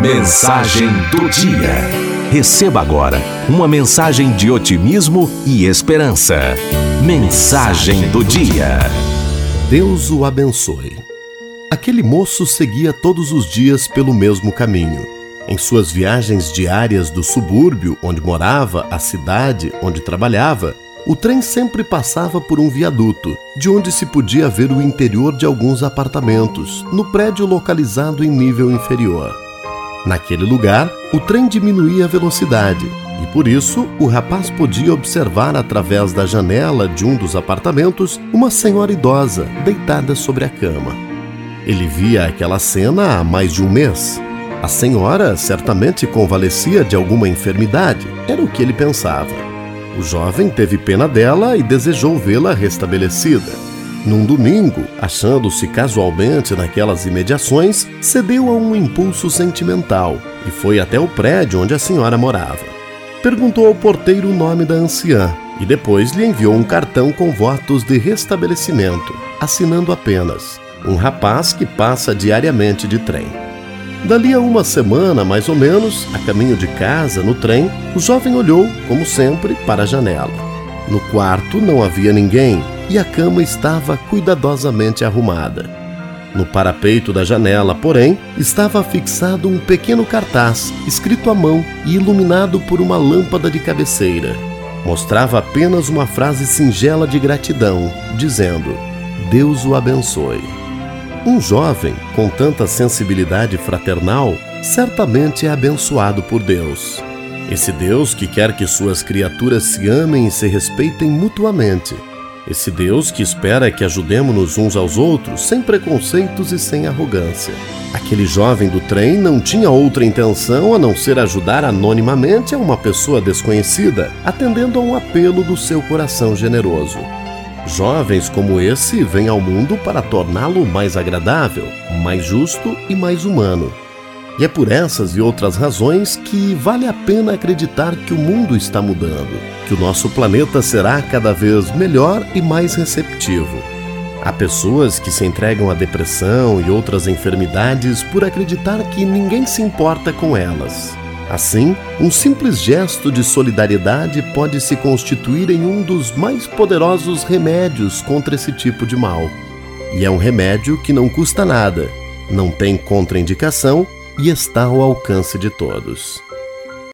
Mensagem do dia. Receba agora uma mensagem de otimismo e esperança. Mensagem do dia. Deus o abençoe. Aquele moço seguia todos os dias pelo mesmo caminho. Em suas viagens diárias do subúrbio onde morava à cidade onde trabalhava, o trem sempre passava por um viaduto, de onde se podia ver o interior de alguns apartamentos, no prédio localizado em nível inferior. Naquele lugar, o trem diminuía a velocidade e por isso o rapaz podia observar através da janela de um dos apartamentos uma senhora idosa deitada sobre a cama. Ele via aquela cena há mais de um mês. A senhora certamente convalescia de alguma enfermidade, era o que ele pensava. O jovem teve pena dela e desejou vê-la restabelecida. Num domingo, achando-se casualmente naquelas imediações, cedeu a um impulso sentimental e foi até o prédio onde a senhora morava. Perguntou ao porteiro o nome da anciã e depois lhe enviou um cartão com votos de restabelecimento, assinando apenas: um rapaz que passa diariamente de trem. Dali a uma semana, mais ou menos, a caminho de casa, no trem, o jovem olhou, como sempre, para a janela. No quarto não havia ninguém e a cama estava cuidadosamente arrumada. No parapeito da janela, porém, estava fixado um pequeno cartaz, escrito à mão e iluminado por uma lâmpada de cabeceira. Mostrava apenas uma frase singela de gratidão, dizendo: Deus o abençoe. Um jovem com tanta sensibilidade fraternal certamente é abençoado por Deus. Esse Deus que quer que suas criaturas se amem e se respeitem mutuamente esse Deus que espera que ajudemos-nos uns aos outros sem preconceitos e sem arrogância. Aquele jovem do trem não tinha outra intenção a não ser ajudar anonimamente a uma pessoa desconhecida, atendendo a um apelo do seu coração generoso. Jovens como esse vêm ao mundo para torná-lo mais agradável, mais justo e mais humano. E é por essas e outras razões que vale a pena acreditar que o mundo está mudando, que o nosso planeta será cada vez melhor e mais receptivo. Há pessoas que se entregam à depressão e outras enfermidades por acreditar que ninguém se importa com elas. Assim, um simples gesto de solidariedade pode se constituir em um dos mais poderosos remédios contra esse tipo de mal. E é um remédio que não custa nada, não tem contraindicação e está ao alcance de todos.